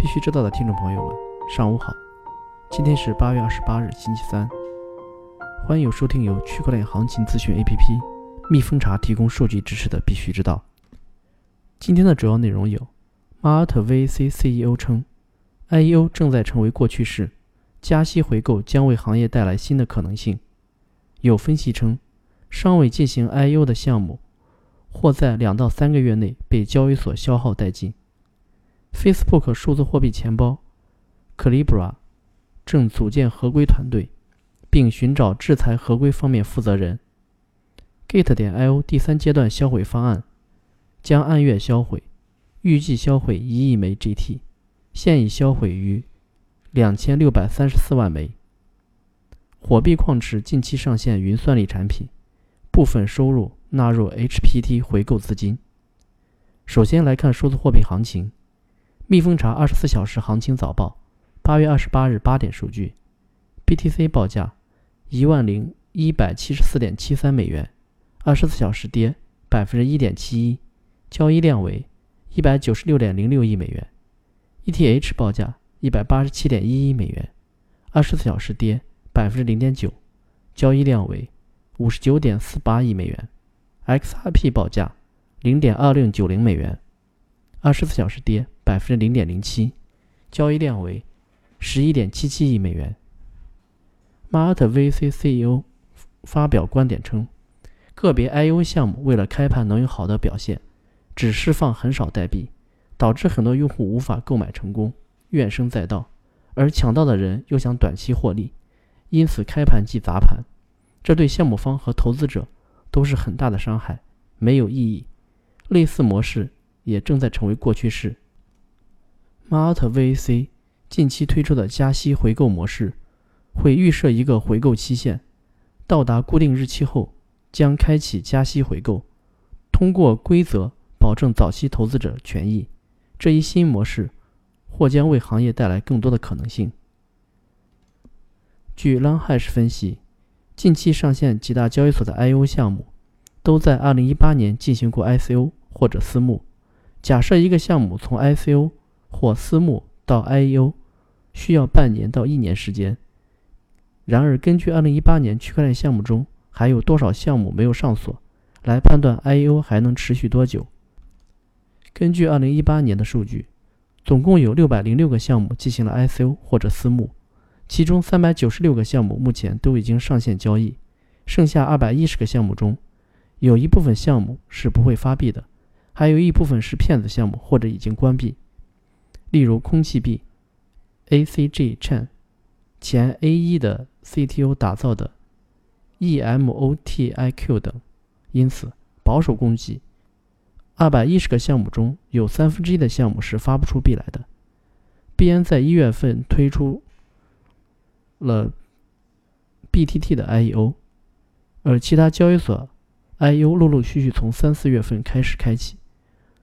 必须知道的听众朋友们，上午好！今天是八月二十八日，星期三。欢迎收听由区块链行情资讯 APP 蜜蜂茶提供数据支持的《必须知道》。今天的主要内容有：马尔特 VC CEO 称，IEO 正在成为过去式，加息回购将为行业带来新的可能性。有分析称，尚未进行 IEO 的项目。或在两到三个月内被交易所消耗殆尽。Facebook 数字货币钱包 Calibra 正组建合规团队，并寻找制裁合规方面负责人。Gate 点 IO 第三阶段销毁方案将按月销毁，预计销毁一亿枚 GT，现已销毁逾两千六百三十四万枚。火币矿池近期上线云算力产品，部分收入。纳入 HPT 回购资金。首先来看数字货币行情，蜜蜂查二十四小时行情早报，八月二十八日八点数据，BTC 报价一万零一百七十四点七三美元，二十四小时跌百分之一点七一，交易量为一百九十六点零六亿美元。ETH 报价一百八十七点一一美元，二十四小时跌百分之零点九，交易量为五十九点四八亿美元。XRP 报价零点二六九零美元，二十四小时跌百分之零点零七，交易量为十一点七七亿美元。马尔特 VC CEO 发表观点称，个别 IO 项目为了开盘能有好的表现，只释放很少代币，导致很多用户无法购买成功，怨声载道，而抢到的人又想短期获利，因此开盘即砸盘，这对项目方和投资者。都是很大的伤害，没有意义。类似模式也正在成为过去式。Malt VAC 近期推出的加息回购模式，会预设一个回购期限，到达固定日期后将开启加息回购，通过规则保证早期投资者权益。这一新模式或将为行业带来更多的可能性。据 Longhash 分析。近期上线几大交易所的 IO 项目，都在2018年进行过 ICO 或者私募。假设一个项目从 ICO 或私募到 IEO，需要半年到一年时间。然而，根据2018年区块链项目中还有多少项目没有上锁，来判断 IEO 还能持续多久。根据2018年的数据，总共有606个项目进行了 ICO 或者私募。其中三百九十六个项目目前都已经上线交易，剩下二百一十个项目中，有一部分项目是不会发币的，还有一部分是骗子项目或者已经关闭。例如空气币、ACG Chan、前 A 一的 CTO 打造的 EMOTIQ 等。因此，保守估计，二百一十个项目中有三分之一的项目是发不出币来的。币安在一月份推出。了 BTT 的 IEO，而其他交易所 IEO 陆陆续续从三四月份开始开启，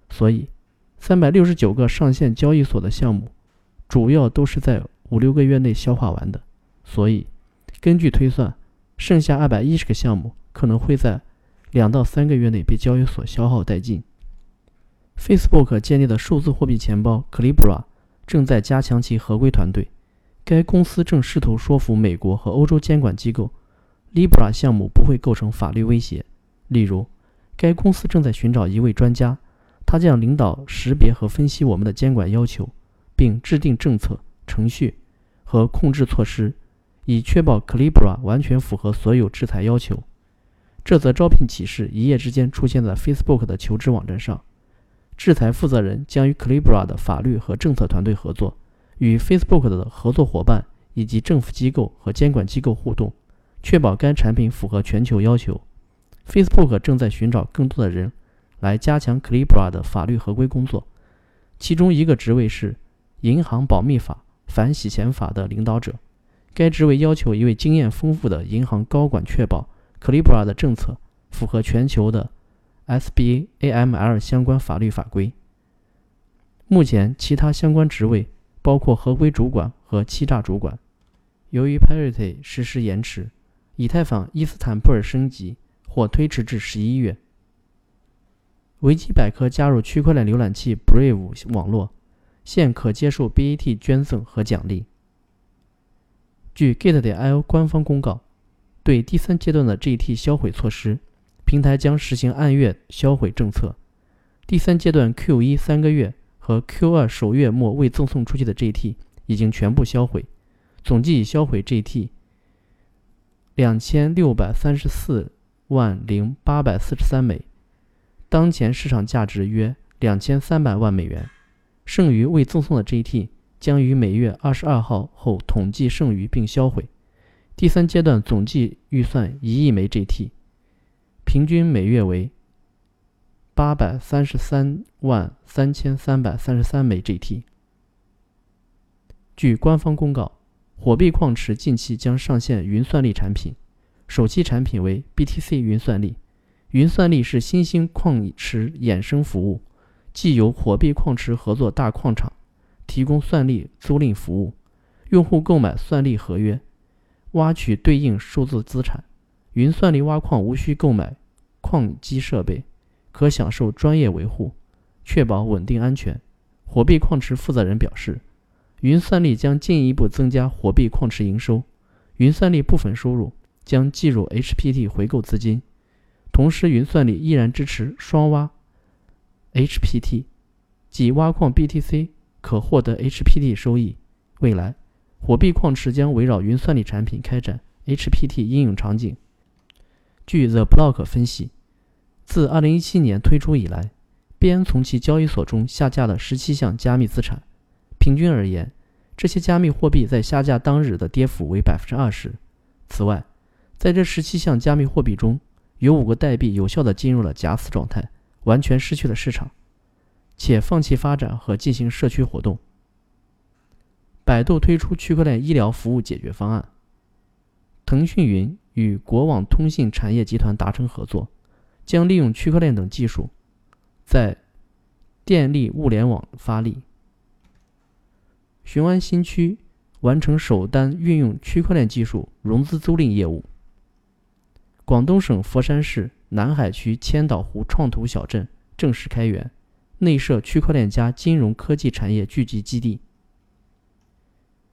所以三百六十九个上线交易所的项目，主要都是在五六个月内消化完的。所以根据推算，剩下二百一十个项目可能会在两到三个月内被交易所消耗殆尽。Facebook 建立的数字货币钱包 c l i b r a 正在加强其合规团队。该公司正试图说服美国和欧洲监管机构，Libra 项目不会构成法律威胁。例如，该公司正在寻找一位专家，他将领导识别和分析我们的监管要求，并制定政策、程序和控制措施，以确保 Libra 完全符合所有制裁要求。这则招聘启事一夜之间出现在 Facebook 的求职网站上。制裁负责人将与 Libra 的法律和政策团队合作。与 Facebook 的合作伙伴以及政府机构和监管机构互动，确保该产品符合全球要求。Facebook 正在寻找更多的人来加强 c l i b r a 的法律合规工作，其中一个职位是银行保密法、反洗钱法的领导者。该职位要求一位经验丰富的银行高管确保 c l i b r a 的政策符合全球的 SBA、AML 相关法律法规。目前，其他相关职位。包括合规主管和欺诈主管。由于 Parity 实施延迟，以太坊伊斯坦布尔升级或推迟至十一月。维基百科加入区块链浏览器 Brave 网络，现可接受 BAT 捐赠和奖励。据 Gate 点 IO 官方公告，对第三阶段的 GT 销毁措施，平台将实行按月销毁政策。第三阶段 Q 一三个月和 Q 二首月末未赠送出去的 GT 已经全部销毁，总计已销毁 GT 两千六百三十四万零八百四十三枚，当前市场价值约两千三百万美元。剩余未赠送的 GT 将于每月二十二号后统计剩余并销毁。第三阶段总计预算一亿枚 GT，平均每月为。八百三十三万三千三百三十三枚 GT。据官方公告，火币矿池近期将上线云算力产品，首期产品为 BTC 云算力。云算力是新兴矿池衍生服务，既有火币矿池合作大矿场提供算力租赁服务，用户购买算力合约，挖取对应数字资产。云算力挖矿无需购买矿机设备。可享受专业维护，确保稳定安全。火币矿池负责人表示，云算力将进一步增加火币矿池营收，云算力部分收入将计入 HPT 回购资金。同时，云算力依然支持双挖 HPT，即挖矿 BTC 可获得 HPT 收益。未来，火币矿池将围绕云算力产品开展 HPT 应用场景。据 The Block 分析。自2017年推出以来，边从其交易所中下架了17项加密资产。平均而言，这些加密货币在下架当日的跌幅为20%。此外，在这17项加密货币中，有五个代币有效地进入了假死状态，完全失去了市场，且放弃发展和进行社区活动。百度推出区块链医疗服务解决方案。腾讯云与国网通信产业集团达成合作。将利用区块链等技术，在电力物联网发力。雄安新区完成首单运用区块链技术融资租赁业务。广东省佛山市南海区千岛湖创图小镇正式开园，内设区块链加金融科技产业聚集基地。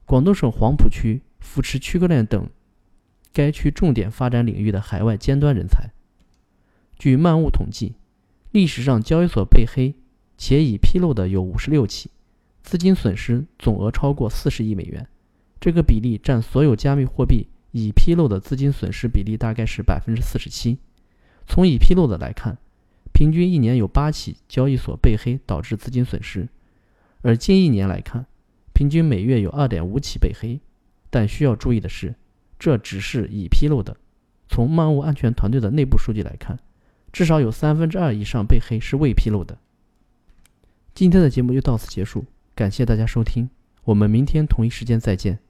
广东省黄埔区扶持区块链等该区重点发展领域的海外尖端人才。据漫物统计，历史上交易所被黑且已披露的有五十六起，资金损失总额超过四十亿美元。这个比例占所有加密货币已披露的资金损失比例大概是百分之四十七。从已披露的来看，平均一年有八起交易所被黑导致资金损失，而近一年来看，平均每月有二点五起被黑。但需要注意的是，这只是已披露的。从漫物安全团队的内部数据来看。至少有三分之二以上被黑是未披露的。今天的节目就到此结束，感谢大家收听，我们明天同一时间再见。